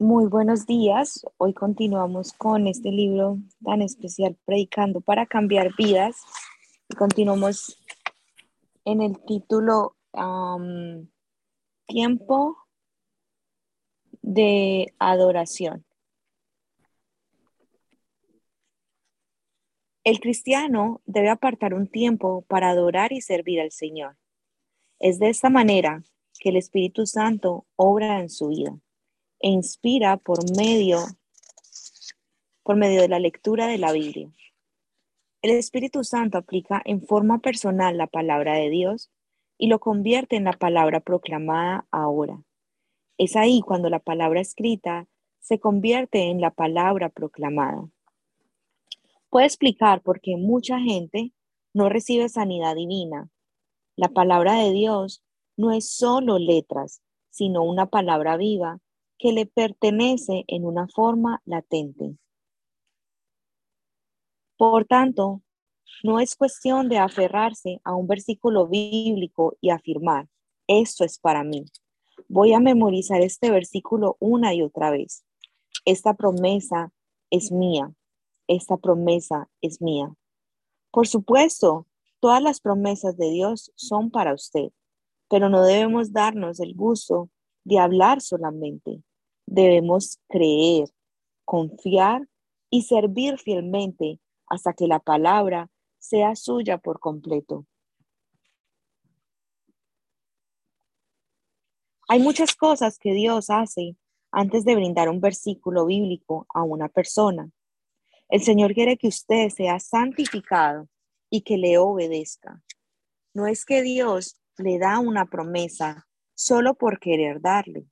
Muy buenos días. Hoy continuamos con este libro tan especial, Predicando para cambiar vidas. Y continuamos en el título Tiempo de adoración. El cristiano debe apartar un tiempo para adorar y servir al Señor. Es de esta manera que el Espíritu Santo obra en su vida e inspira por medio por medio de la lectura de la Biblia. El Espíritu Santo aplica en forma personal la palabra de Dios y lo convierte en la palabra proclamada ahora. Es ahí cuando la palabra escrita se convierte en la palabra proclamada. Puede explicar por qué mucha gente no recibe sanidad divina. La palabra de Dios no es solo letras, sino una palabra viva que le pertenece en una forma latente. Por tanto, no es cuestión de aferrarse a un versículo bíblico y afirmar, esto es para mí. Voy a memorizar este versículo una y otra vez. Esta promesa es mía. Esta promesa es mía. Por supuesto, todas las promesas de Dios son para usted, pero no debemos darnos el gusto de hablar solamente. Debemos creer, confiar y servir fielmente hasta que la palabra sea suya por completo. Hay muchas cosas que Dios hace antes de brindar un versículo bíblico a una persona. El Señor quiere que usted sea santificado y que le obedezca. No es que Dios le da una promesa solo por querer darle.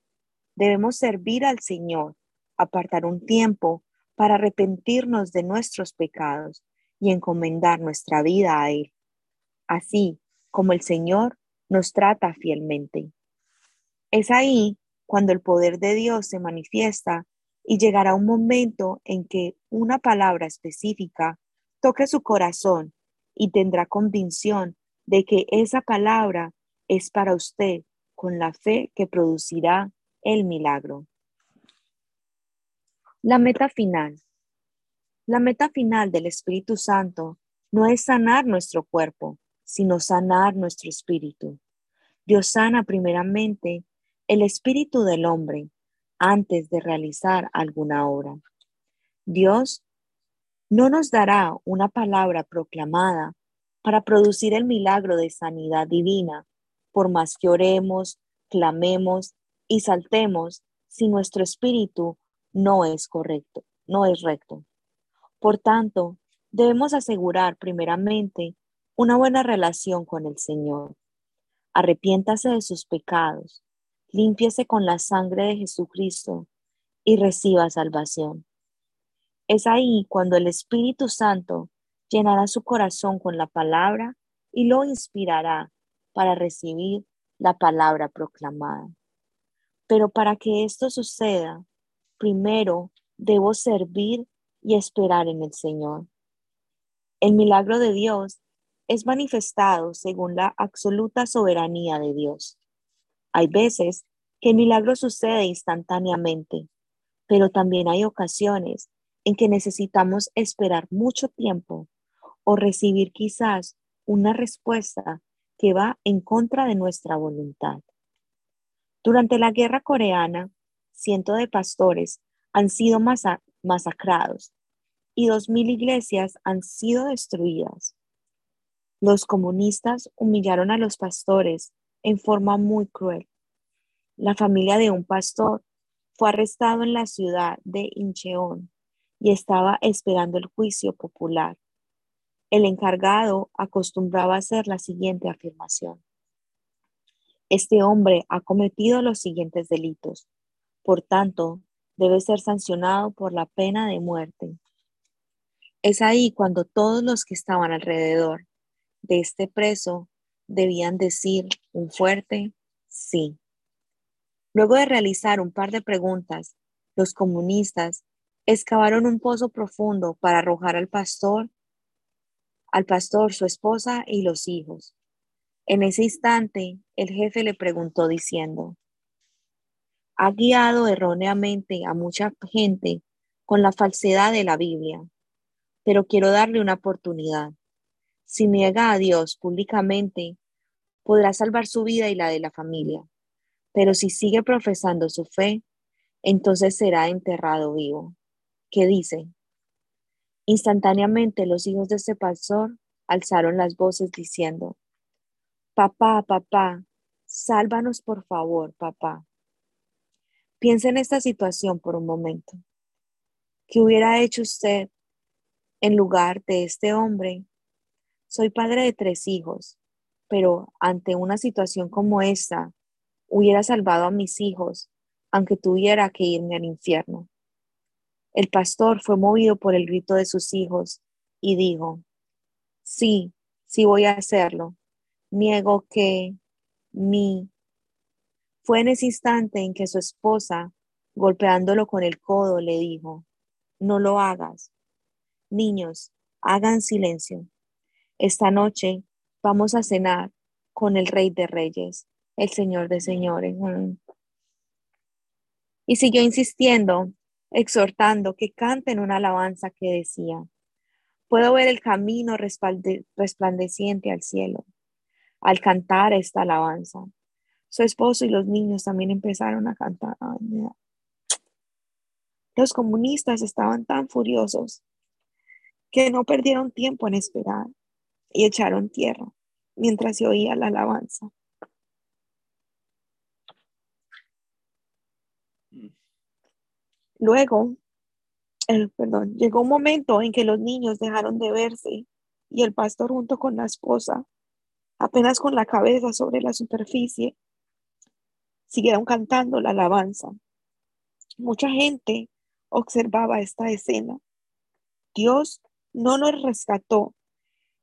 Debemos servir al Señor, apartar un tiempo para arrepentirnos de nuestros pecados y encomendar nuestra vida a Él, así como el Señor nos trata fielmente. Es ahí cuando el poder de Dios se manifiesta y llegará un momento en que una palabra específica toque su corazón y tendrá convicción de que esa palabra es para usted con la fe que producirá el milagro. La meta final. La meta final del Espíritu Santo no es sanar nuestro cuerpo, sino sanar nuestro espíritu. Dios sana primeramente el espíritu del hombre antes de realizar alguna obra. Dios no nos dará una palabra proclamada para producir el milagro de sanidad divina, por más que oremos, clamemos y saltemos si nuestro espíritu no es correcto, no es recto. Por tanto, debemos asegurar primeramente una buena relación con el Señor. Arrepiéntase de sus pecados, límpiese con la sangre de Jesucristo y reciba salvación. Es ahí cuando el Espíritu Santo llenará su corazón con la palabra y lo inspirará para recibir la palabra proclamada. Pero para que esto suceda, primero debo servir y esperar en el Señor. El milagro de Dios es manifestado según la absoluta soberanía de Dios. Hay veces que el milagro sucede instantáneamente, pero también hay ocasiones en que necesitamos esperar mucho tiempo o recibir quizás una respuesta que va en contra de nuestra voluntad. Durante la guerra coreana, cientos de pastores han sido masacrados y dos mil iglesias han sido destruidas. Los comunistas humillaron a los pastores en forma muy cruel. La familia de un pastor fue arrestado en la ciudad de Incheon y estaba esperando el juicio popular. El encargado acostumbraba hacer la siguiente afirmación. Este hombre ha cometido los siguientes delitos. Por tanto, debe ser sancionado por la pena de muerte. Es ahí cuando todos los que estaban alrededor de este preso debían decir un fuerte sí. Luego de realizar un par de preguntas, los comunistas excavaron un pozo profundo para arrojar al pastor, al pastor, su esposa y los hijos. En ese instante, el jefe le preguntó diciendo, ha guiado erróneamente a mucha gente con la falsedad de la Biblia, pero quiero darle una oportunidad. Si niega a Dios públicamente, podrá salvar su vida y la de la familia, pero si sigue profesando su fe, entonces será enterrado vivo. ¿Qué dice? Instantáneamente los hijos de ese pastor alzaron las voces diciendo, Papá, papá, sálvanos por favor, papá. Piensa en esta situación por un momento. ¿Qué hubiera hecho usted en lugar de este hombre? Soy padre de tres hijos, pero ante una situación como esta, hubiera salvado a mis hijos, aunque tuviera que irme al infierno. El pastor fue movido por el grito de sus hijos y dijo, sí, sí voy a hacerlo. Niego que mi... Fue en ese instante en que su esposa, golpeándolo con el codo, le dijo, no lo hagas. Niños, hagan silencio. Esta noche vamos a cenar con el Rey de Reyes, el Señor de Señores. Mm. Y siguió insistiendo exhortando que canten una alabanza que decía, puedo ver el camino resplandeciente al cielo al cantar esta alabanza. Su esposo y los niños también empezaron a cantar. los comunistas estaban tan furiosos que no perdieron tiempo en esperar y echaron tierra mientras se oía la alabanza. Luego, perdón, llegó un momento en que los niños dejaron de verse y el pastor junto con la esposa, apenas con la cabeza sobre la superficie, siguieron cantando la alabanza. Mucha gente observaba esta escena. Dios no los rescató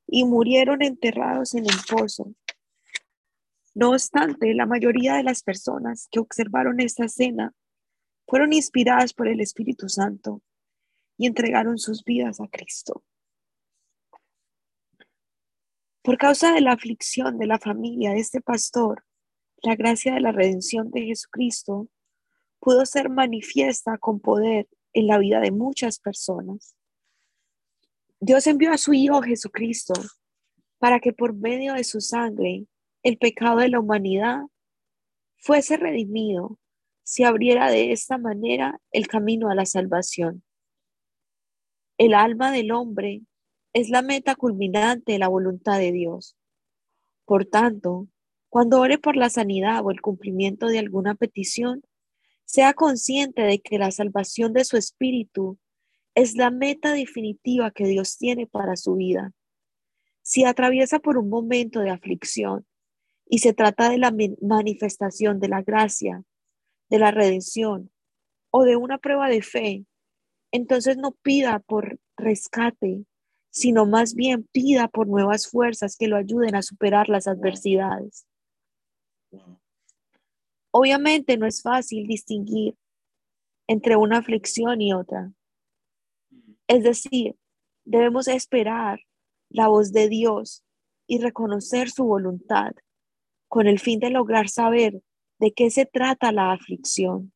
y murieron enterrados en el pozo. No obstante, la mayoría de las personas que observaron esta escena fueron inspiradas por el Espíritu Santo y entregaron sus vidas a Cristo. Por causa de la aflicción de la familia de este pastor, la gracia de la redención de Jesucristo pudo ser manifiesta con poder en la vida de muchas personas. Dios envió a su Hijo Jesucristo para que por medio de su sangre el pecado de la humanidad fuese redimido se abriera de esta manera el camino a la salvación. El alma del hombre es la meta culminante de la voluntad de Dios. Por tanto, cuando ore por la sanidad o el cumplimiento de alguna petición, sea consciente de que la salvación de su espíritu es la meta definitiva que Dios tiene para su vida. Si atraviesa por un momento de aflicción y se trata de la manifestación de la gracia de la redención o de una prueba de fe, entonces no pida por rescate, sino más bien pida por nuevas fuerzas que lo ayuden a superar las adversidades. Obviamente no es fácil distinguir entre una aflicción y otra. Es decir, debemos esperar la voz de Dios y reconocer su voluntad con el fin de lograr saber de qué se trata la aflicción.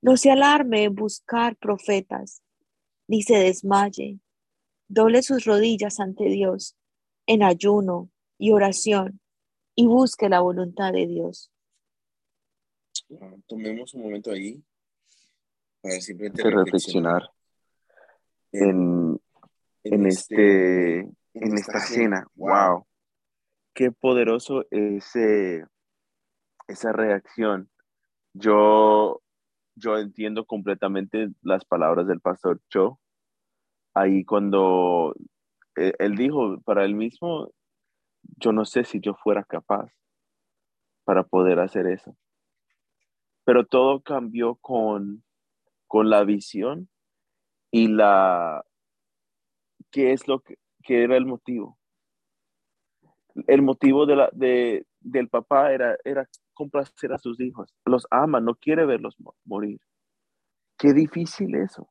No se alarme en buscar profetas, ni se desmaye. Doble sus rodillas ante Dios en ayuno y oración y busque la voluntad de Dios. tomemos un momento ahí para simplemente reflexionar en, en, este, en esta cena. ¡Wow! Qué poderoso ese esa reacción, yo, yo entiendo completamente las palabras del pastor Cho. Ahí cuando eh, él dijo para él mismo, yo no sé si yo fuera capaz para poder hacer eso. Pero todo cambió con, con la visión y la, ¿qué es lo que, era el motivo? El motivo de la, de, del papá era, era complacer a sus hijos. Los ama, no quiere verlos morir. Qué difícil eso.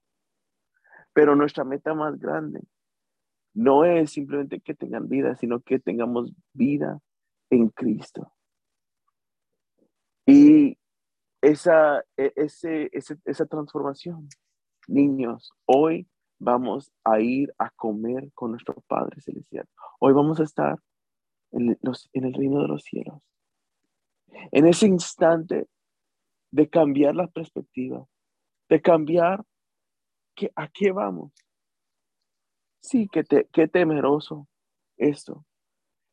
Pero nuestra meta más grande no es simplemente que tengan vida, sino que tengamos vida en Cristo. Y esa, e, ese, esa transformación. Niños, hoy vamos a ir a comer con nuestro Padre Celestial. Hoy vamos a estar en, los, en el reino de los cielos. En ese instante de cambiar la perspectiva, de cambiar que, a qué vamos. Sí, qué, te, qué temeroso esto,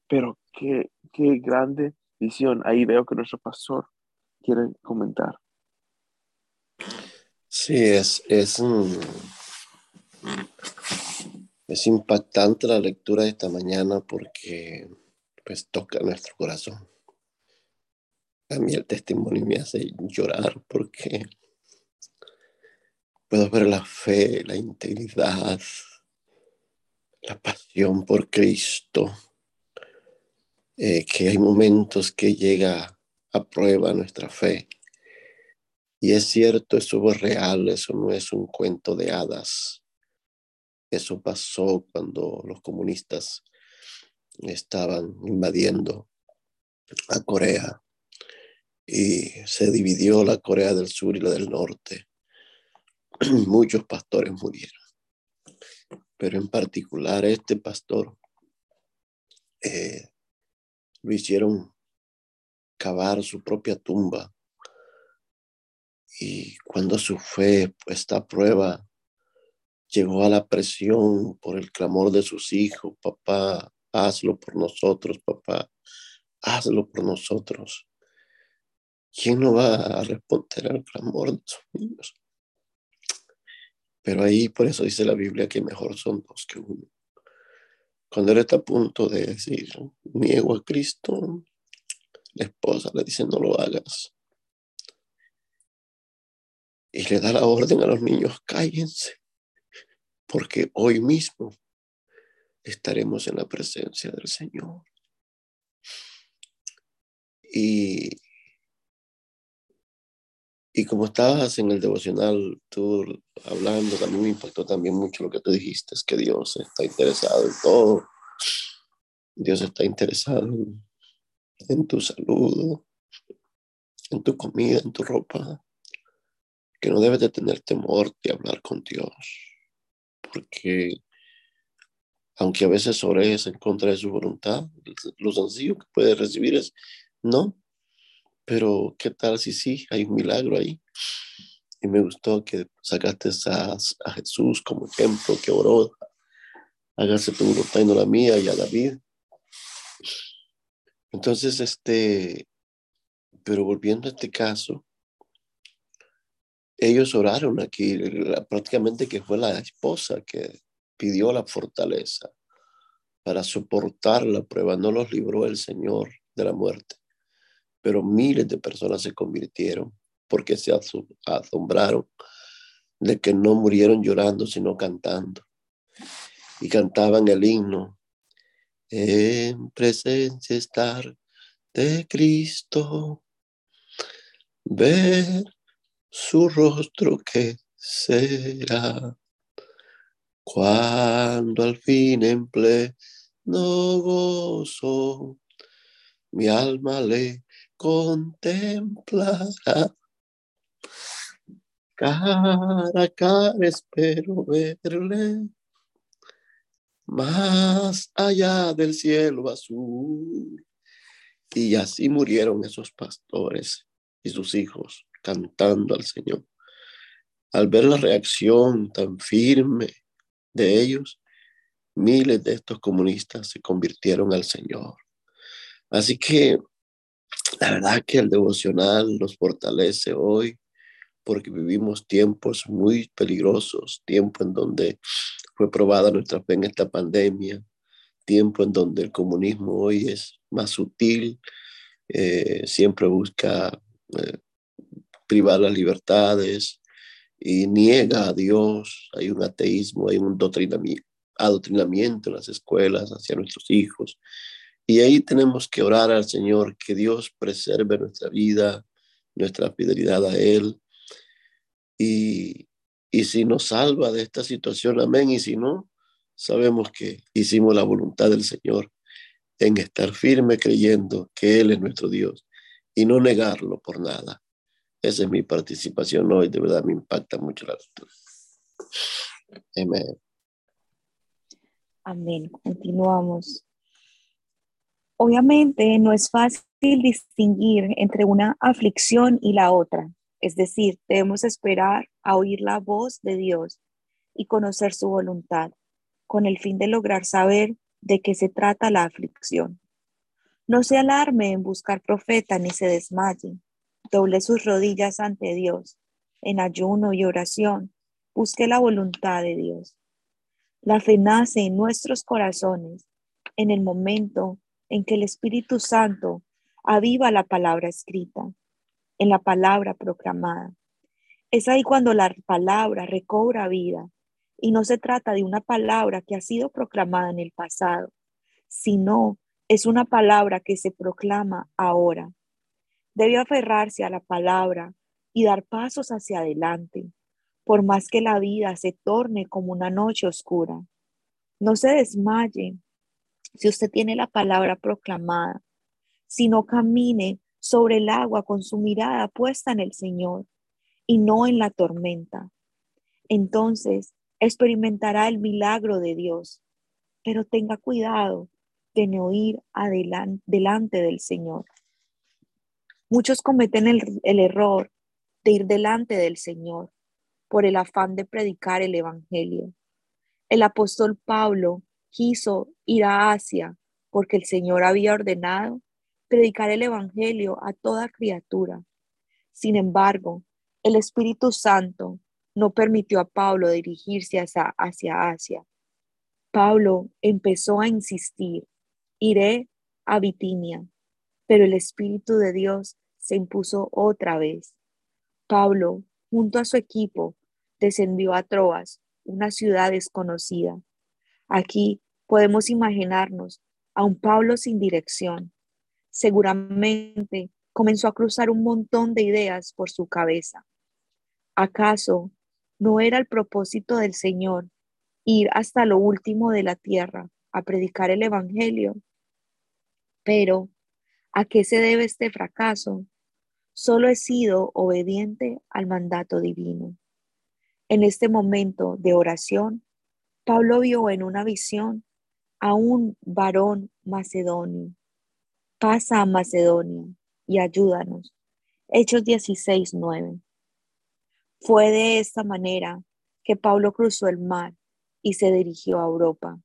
pero qué, qué grande visión. Ahí veo que nuestro pastor quiere comentar. Sí, es, es, es impactante la lectura de esta mañana porque pues toca nuestro corazón. A mí el testimonio me hace llorar porque ver la fe, la integridad, la pasión por Cristo, eh, que hay momentos que llega a prueba nuestra fe. Y es cierto, eso es real, eso no es un cuento de hadas. Eso pasó cuando los comunistas estaban invadiendo a Corea y se dividió la Corea del Sur y la del Norte. Muchos pastores murieron, pero en particular este pastor eh, lo hicieron cavar su propia tumba y cuando su fe puesta a prueba llegó a la presión por el clamor de sus hijos, papá, hazlo por nosotros, papá, hazlo por nosotros. ¿Quién no va a responder al clamor de sus niños? Pero ahí por eso dice la Biblia que mejor son dos que uno. Cuando él está a punto de decir, niego a Cristo, la esposa le dice, no lo hagas. Y le da la orden a los niños, cállense, porque hoy mismo estaremos en la presencia del Señor. Y, y como estabas en el devocional, tú hablando, también me impactó también mucho lo que tú dijiste, es que Dios está interesado en todo. Dios está interesado en, tu salud, en tu comida, en tu ropa, que no debes de tener temor de hablar con Dios, porque aunque a veces ores en contra de su voluntad, lo sencillo que puedes recibir es no, pero ¿qué tal si sí? Hay un milagro ahí. Y me gustó que sacaste a, Jesús como ejemplo, que oró, hágase tu voluntad y no la mía, y a David. Entonces, este, pero volviendo a este caso, ellos oraron aquí, prácticamente que fue la esposa que pidió la fortaleza para soportar la prueba. No los libró el Señor de la muerte, pero miles de personas se convirtieron porque se asombraron de que no murieron llorando, sino cantando. Y cantaban el himno, en presencia estar de Cristo, ver su rostro que será cuando al fin en pleno gozo mi alma le contemplará. Cara a cara espero verle más allá del cielo azul. Y así murieron esos pastores y sus hijos cantando al Señor. Al ver la reacción tan firme de ellos, miles de estos comunistas se convirtieron al Señor. Así que la verdad que el devocional nos fortalece hoy porque vivimos tiempos muy peligrosos, tiempo en donde fue probada nuestra fe en esta pandemia, tiempo en donde el comunismo hoy es más sutil, eh, siempre busca eh, privar las libertades, y niega a Dios, hay un ateísmo, hay un adoctrinamiento en las escuelas hacia nuestros hijos. Y ahí tenemos que orar al Señor, que Dios preserve nuestra vida, nuestra fidelidad a Él. Y, y si nos salva de esta situación, amén. Y si no, sabemos que hicimos la voluntad del Señor en estar firme creyendo que Él es nuestro Dios y no negarlo por nada. Esa es mi participación hoy, de verdad me impacta mucho la lectura. Amén. Amén. Continuamos. Obviamente no es fácil distinguir entre una aflicción y la otra. Es decir, debemos esperar a oír la voz de Dios y conocer su voluntad, con el fin de lograr saber de qué se trata la aflicción. No se alarme en buscar profeta ni se desmaye. Doble sus rodillas ante Dios, en ayuno y oración. Busque la voluntad de Dios. La fe nace en nuestros corazones en el momento en que el Espíritu Santo aviva la palabra escrita, en la palabra proclamada. Es ahí cuando la palabra recobra vida y no se trata de una palabra que ha sido proclamada en el pasado, sino es una palabra que se proclama ahora. Debe aferrarse a la palabra y dar pasos hacia adelante, por más que la vida se torne como una noche oscura. No se desmaye si usted tiene la palabra proclamada, si no camine sobre el agua con su mirada puesta en el Señor y no en la tormenta. Entonces experimentará el milagro de Dios, pero tenga cuidado de no ir adelante, delante del Señor. Muchos cometen el, el error de ir delante del Señor por el afán de predicar el Evangelio. El apóstol Pablo quiso ir a Asia porque el Señor había ordenado predicar el Evangelio a toda criatura. Sin embargo, el Espíritu Santo no permitió a Pablo dirigirse hacia, hacia Asia. Pablo empezó a insistir, iré a Bitinia, pero el Espíritu de Dios se impuso otra vez. Pablo, junto a su equipo, descendió a Troas, una ciudad desconocida. Aquí podemos imaginarnos a un Pablo sin dirección. Seguramente comenzó a cruzar un montón de ideas por su cabeza. ¿Acaso no era el propósito del Señor ir hasta lo último de la tierra a predicar el Evangelio? Pero, ¿a qué se debe este fracaso? Solo he sido obediente al mandato divino. En este momento de oración, Pablo vio en una visión a un varón macedonio. Pasa a Macedonia y ayúdanos. Hechos 16, 9. Fue de esta manera que Pablo cruzó el mar y se dirigió a Europa.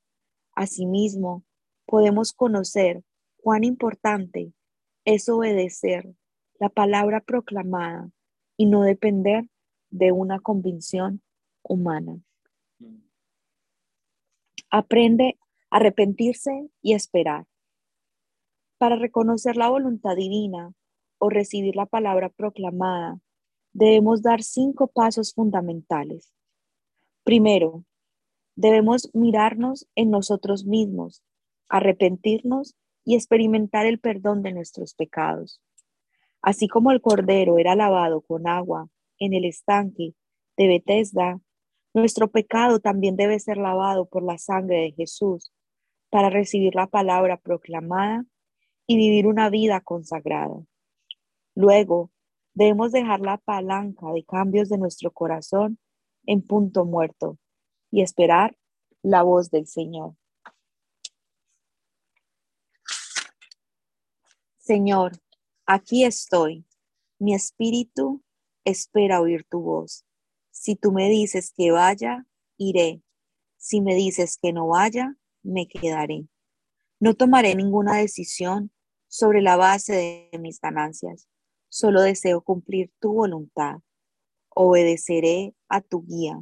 Asimismo, podemos conocer cuán importante es obedecer la palabra proclamada y no depender de una convicción humana. Aprende a arrepentirse y esperar. Para reconocer la voluntad divina o recibir la palabra proclamada, debemos dar cinco pasos fundamentales. Primero, debemos mirarnos en nosotros mismos, arrepentirnos y experimentar el perdón de nuestros pecados. Así como el cordero era lavado con agua en el estanque de Bethesda, nuestro pecado también debe ser lavado por la sangre de Jesús para recibir la palabra proclamada y vivir una vida consagrada. Luego, debemos dejar la palanca de cambios de nuestro corazón en punto muerto y esperar la voz del Señor. Señor, aquí estoy. Mi espíritu espera oír tu voz. Si tú me dices que vaya, iré. Si me dices que no vaya, me quedaré. No tomaré ninguna decisión sobre la base de mis ganancias. Solo deseo cumplir tu voluntad. Obedeceré a tu guía,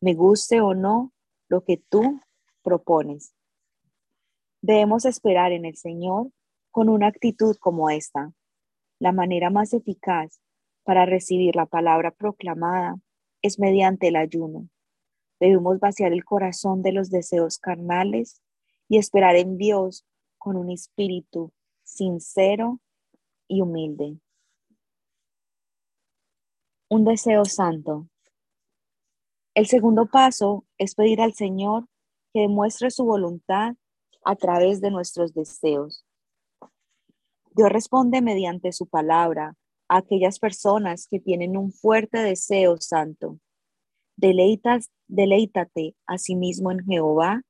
me guste o no lo que tú propones. Debemos esperar en el Señor con una actitud como esta. La manera más eficaz para recibir la palabra proclamada es mediante el ayuno. Debemos vaciar el corazón de los deseos carnales y esperar en Dios con un espíritu sincero y humilde. Un deseo santo. El segundo paso es pedir al Señor que demuestre su voluntad a través de nuestros deseos. Dios responde mediante su palabra a aquellas personas que tienen un fuerte deseo santo. Deleitas, deleítate a sí mismo en Jehová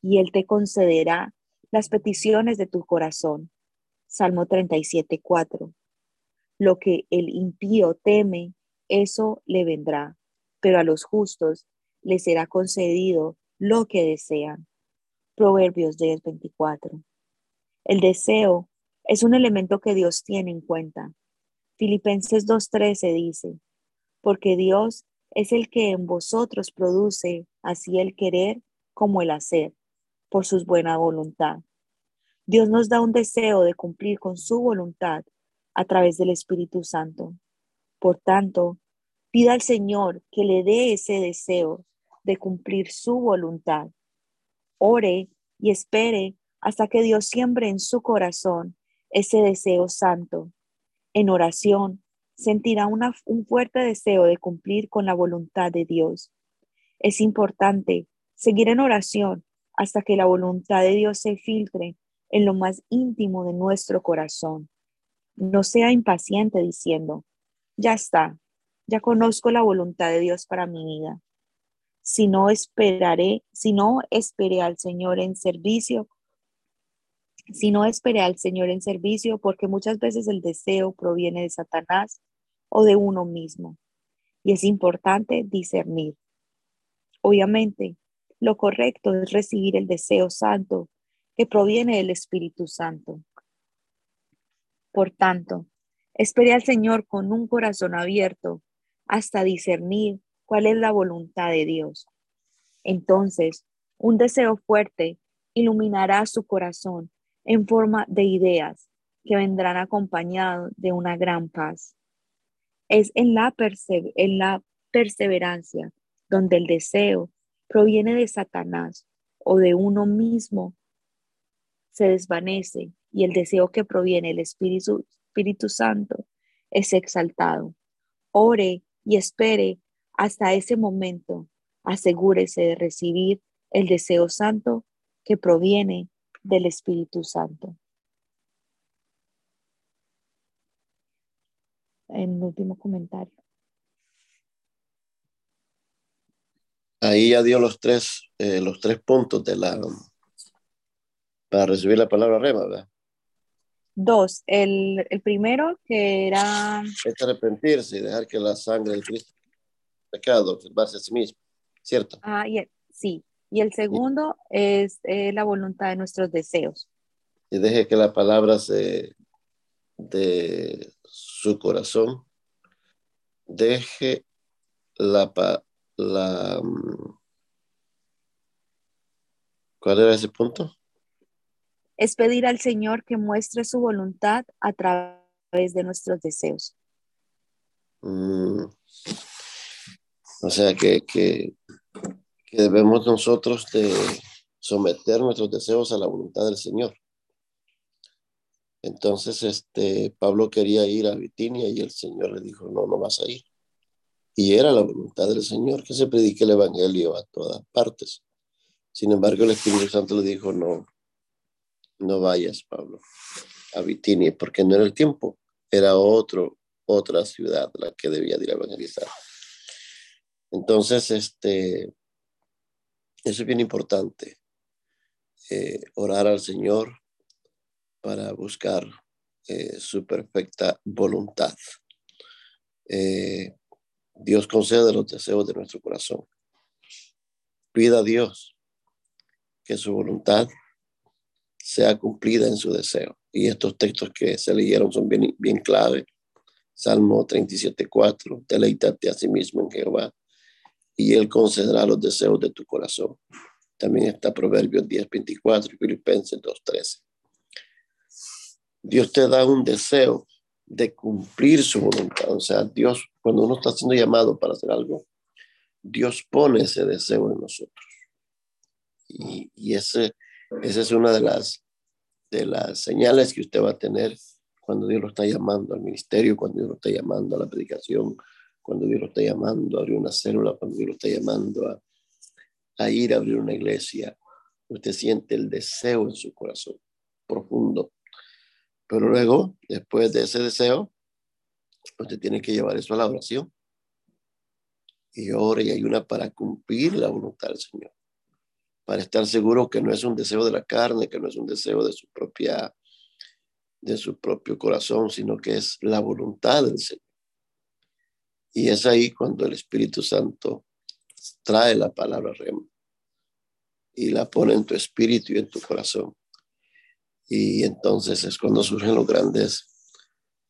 y Él te concederá las peticiones de tu corazón. Salmo 37, 4. Lo que el impío teme, eso le vendrá, pero a los justos les será concedido lo que desean. Proverbios 10, 24. El deseo es un elemento que Dios tiene en cuenta. Filipenses 2.13 dice, porque Dios es el que en vosotros produce así el querer como el hacer, por su buena voluntad. Dios nos da un deseo de cumplir con su voluntad a través del Espíritu Santo. Por tanto, pida al Señor que le dé ese deseo de cumplir su voluntad. Ore y espere hasta que Dios siembre en su corazón ese deseo santo. En oración, sentirá un fuerte deseo de cumplir con la voluntad de Dios. Es importante seguir en oración hasta que la voluntad de Dios se filtre en lo más íntimo de nuestro corazón. No sea impaciente diciendo, ya está, ya conozco la voluntad de Dios para mi vida. Si no esperaré, si no esperé al Señor en servicio, si no esperé al Señor en servicio, porque muchas veces el deseo proviene de Satanás o de uno mismo. Y es importante discernir. Obviamente, lo correcto es recibir el deseo santo que proviene del Espíritu Santo. Por tanto, espere al Señor con un corazón abierto hasta discernir cuál es la voluntad de Dios. Entonces, un deseo fuerte iluminará su corazón en forma de ideas que vendrán acompañados de una gran paz. Es en la, en la perseverancia donde el deseo proviene de Satanás o de uno mismo se desvanece y el deseo que proviene del Espíritu, Espíritu Santo es exaltado. Ore y espere hasta ese momento. Asegúrese de recibir el deseo santo que proviene del Espíritu Santo. En último comentario. Ahí ya dio los tres, eh, los tres puntos de la para recibir la palabra rema, ¿verdad? Dos. El, primero que era... Es arrepentirse y dejar que la sangre de Cristo pecado, base a sí mismo, ¿cierto? Ah, sí. Y el segundo es eh, la voluntad de nuestros deseos. Y deje que la palabra se, de su corazón deje la, la mm, ¿cuál era ese punto? es pedir al Señor que muestre su voluntad a través de nuestros deseos. Mm. O sea que, que, debemos nosotros de someter nuestros deseos a la voluntad del Señor. Entonces, este, Pablo quería ir a Bitinia y el Señor le dijo, no, no vas a ir. Y era la voluntad del Señor que se predique el Evangelio a todas partes. Sin embargo, el Espíritu Santo le dijo, no, no vayas, Pablo, a Bitinia, porque no era el tiempo, era otro, otra ciudad la que debía ir a evangelizar. Entonces, este, eso es bien importante, eh, orar al Señor para buscar eh, su perfecta voluntad. Eh, Dios concede los deseos de nuestro corazón. Pida a Dios que su voluntad sea cumplida en su deseo. Y estos textos que se leyeron son bien, bien clave. Salmo 37.4, deleítate a sí mismo en Jehová y Él concederá los deseos de tu corazón. También está Proverbios 10.24 y Filipenses 2.13. Dios te da un deseo de cumplir su voluntad. O sea, Dios, cuando uno está siendo llamado para hacer algo, Dios pone ese deseo en nosotros. Y, y ese, esa es una de las, de las señales que usted va a tener cuando Dios lo está llamando al ministerio, cuando Dios lo está llamando a la predicación, cuando Dios lo está llamando a abrir una célula, cuando Dios lo está llamando a, ir a abrir una iglesia. Usted siente el deseo en su corazón profundo. Pero luego, después de ese deseo, usted tiene que llevar eso a la oración. Y ore y ayuna para cumplir la voluntad del Señor. Para estar seguro que no es un deseo de la carne, que no es un deseo de su propia de su propio corazón, sino que es la voluntad del Señor. Y es ahí cuando el Espíritu Santo trae la palabra rema y la pone en tu espíritu y en tu corazón. Y entonces es cuando surgen los grandes,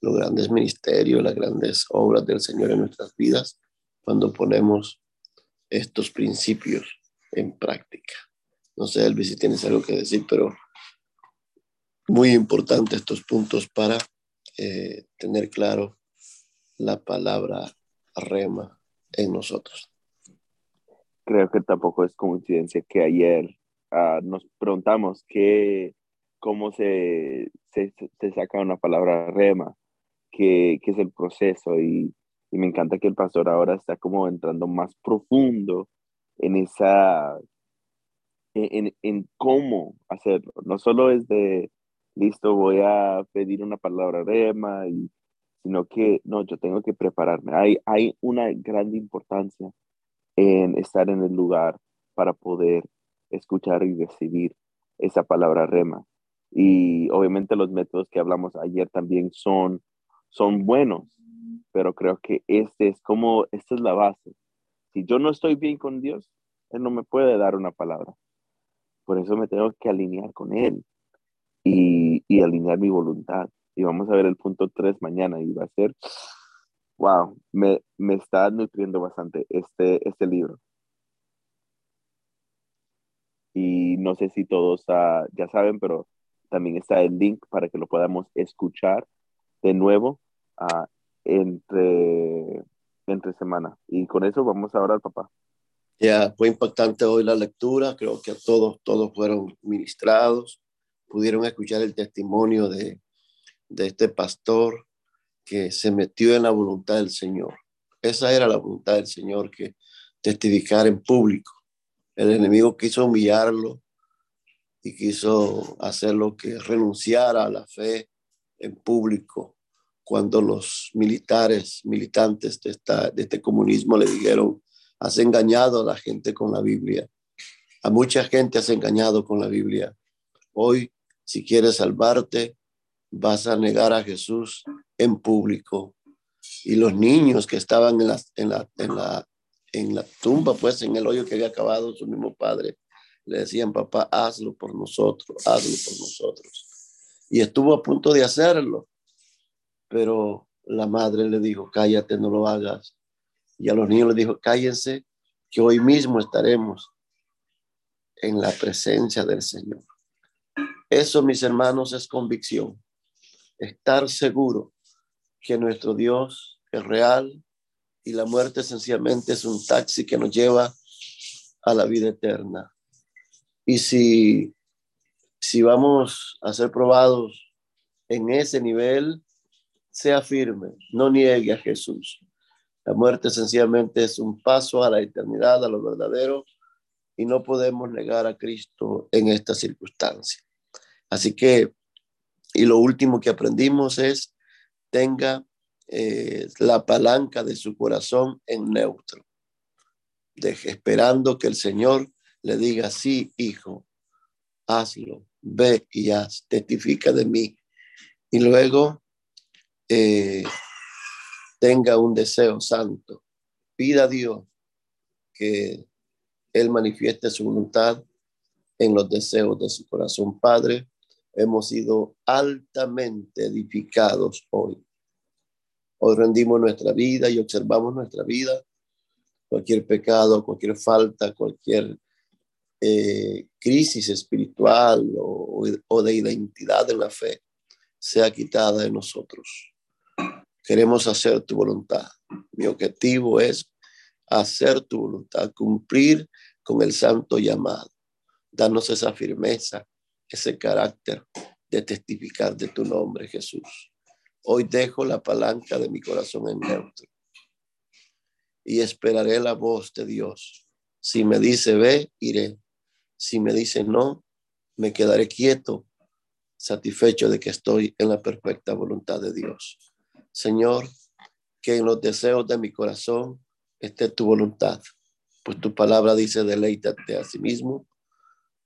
los grandes ministerios, las grandes obras del Señor en nuestras vidas, cuando ponemos estos principios en práctica. No sé, Elvis, si tienes algo que decir, pero muy importante estos puntos para eh, tener claro la palabra rema en nosotros. Creo que tampoco es coincidencia que ayer ah, nos preguntamos qué, cómo se, se, saca una palabra rema, qué, qué es el proceso y, y, me encanta que el pastor ahora está como entrando más profundo en esa, en, en cómo hacerlo. No solo es de, listo, voy a pedir una palabra rema, y, sino que no, yo tengo que prepararme. Hay, hay una gran importancia en estar en el lugar para poder escuchar y recibir esa palabra rema. Y obviamente los métodos que hablamos ayer también son, son buenos, pero creo que este es como, esta es la base. Si yo no estoy bien con Dios, Él no me puede dar una palabra. Por eso me tengo que alinear con Él y, y alinear mi voluntad. Y vamos a ver el punto 3 mañana y va a ser, wow, me, me está nutriendo bastante este, este libro. Y no sé si todos uh, ya saben, pero también está el link para que lo podamos escuchar de nuevo uh, entre, entre semana. Y con eso vamos ahora al papá. Ya, fue impactante hoy la lectura, creo que todos, todos fueron ministrados pudieron escuchar el testimonio de, de este pastor que se metió en la voluntad del Señor. Esa era la voluntad del Señor, que testificar en público. El enemigo quiso humillarlo y quiso hacerlo que renunciara a la fe en público cuando los militares, militantes de, de este comunismo le dijeron, has engañado a la gente con la Biblia. A mucha gente has engañado con la Biblia. Hoy si quieres salvarte, vas a negar a Jesús en público. Y los niños que estaban en la, en la, en la, en la tumba, pues en el hoyo que había acabado su mismo padre, le decían, papá, hazlo por nosotros, hazlo por nosotros. Y estuvo a punto de hacerlo, pero la madre le dijo, cállate, no lo hagas. Y a los niños le dijo, cállense, que hoy mismo estaremos en la presencia del Señor. Eso, mis hermanos, es convicción. Estar seguro que nuestro Dios es real y la muerte esencialmente es un taxi que nos lleva a la vida eterna. Y si, si vamos a ser probados en ese nivel, sea firme, no niegue a Jesús. La muerte esencialmente es un paso a la eternidad, a lo verdadero, y no podemos negar a Cristo en esta circunstancia. Así que, y lo último que aprendimos es, tenga eh, la palanca de su corazón en neutro, esperando que el Señor le diga, sí, hijo, hazlo, ve y haz, testifica de mí. Y luego eh, tenga un deseo santo, pida a Dios que Él manifieste su voluntad en los deseos de su corazón. Padre, hemos sido altamente edificados hoy. Hoy rendimos nuestra vida y observamos nuestra vida. Cualquier pecado, cualquier falta, cualquier eh, crisis espiritual o, o de identidad en la fe sea quitada de nosotros. Queremos hacer tu voluntad. Mi objetivo es hacer tu voluntad, cumplir con el santo llamado. Darnos esa firmeza, ese carácter de testificar de tu nombre, Jesús. Hoy dejo la palanca de mi corazón en neutro y esperaré la voz de Dios. Si me dice ve, iré. Si me dice no, me quedaré quieto, satisfecho de que estoy en la perfecta voluntad de Dios. Señor, que en los deseos de mi corazón esté tu voluntad. Pues tu palabra dice, deleítate a sí mismo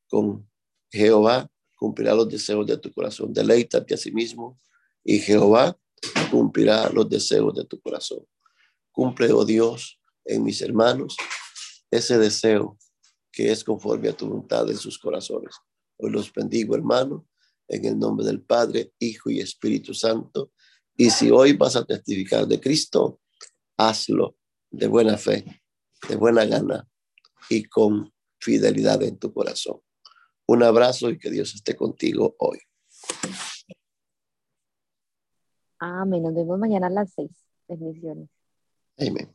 con Jehová, cumplirá los deseos de tu corazón. Deleítate a sí mismo y Jehová cumplirá los deseos de tu corazón. Cumple, oh Dios, en mis hermanos ese deseo que es conforme a tu voluntad en sus corazones. Hoy los bendigo, hermano, en el nombre del Padre, Hijo y Espíritu Santo. Y si hoy vas a testificar de Cristo, hazlo de buena fe, de buena gana y con fidelidad en tu corazón. Un abrazo y que Dios esté contigo hoy. Amén. Nos vemos mañana a las seis. Bendiciones. Amén.